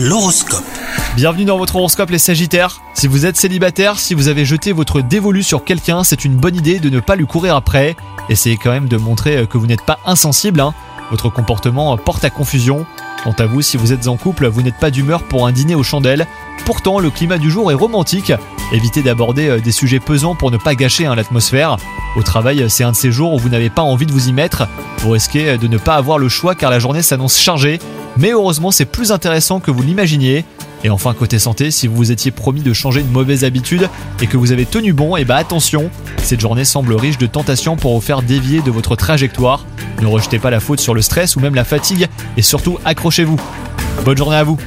L'horoscope. Bienvenue dans votre horoscope les Sagittaires. Si vous êtes célibataire, si vous avez jeté votre dévolu sur quelqu'un, c'est une bonne idée de ne pas lui courir après. Essayez quand même de montrer que vous n'êtes pas insensible. hein. Votre comportement porte à confusion. Quant à vous, si vous êtes en couple, vous n'êtes pas d'humeur pour un dîner aux chandelles. Pourtant, le climat du jour est romantique. Évitez d'aborder euh, des sujets pesants pour ne pas gâcher hein, l'atmosphère. Au travail, c'est un de ces jours où vous n'avez pas envie de vous y mettre. Vous risquez euh, de ne pas avoir le choix car la journée s'annonce chargée. Mais heureusement, c'est plus intéressant que vous l'imaginiez. Et enfin, côté santé, si vous vous étiez promis de changer une mauvaise habitude et que vous avez tenu bon, et bah attention, cette journée semble riche de tentations pour vous faire dévier de votre trajectoire. Ne rejetez pas la faute sur le stress ou même la fatigue et surtout accrochez-vous. Bonne journée à vous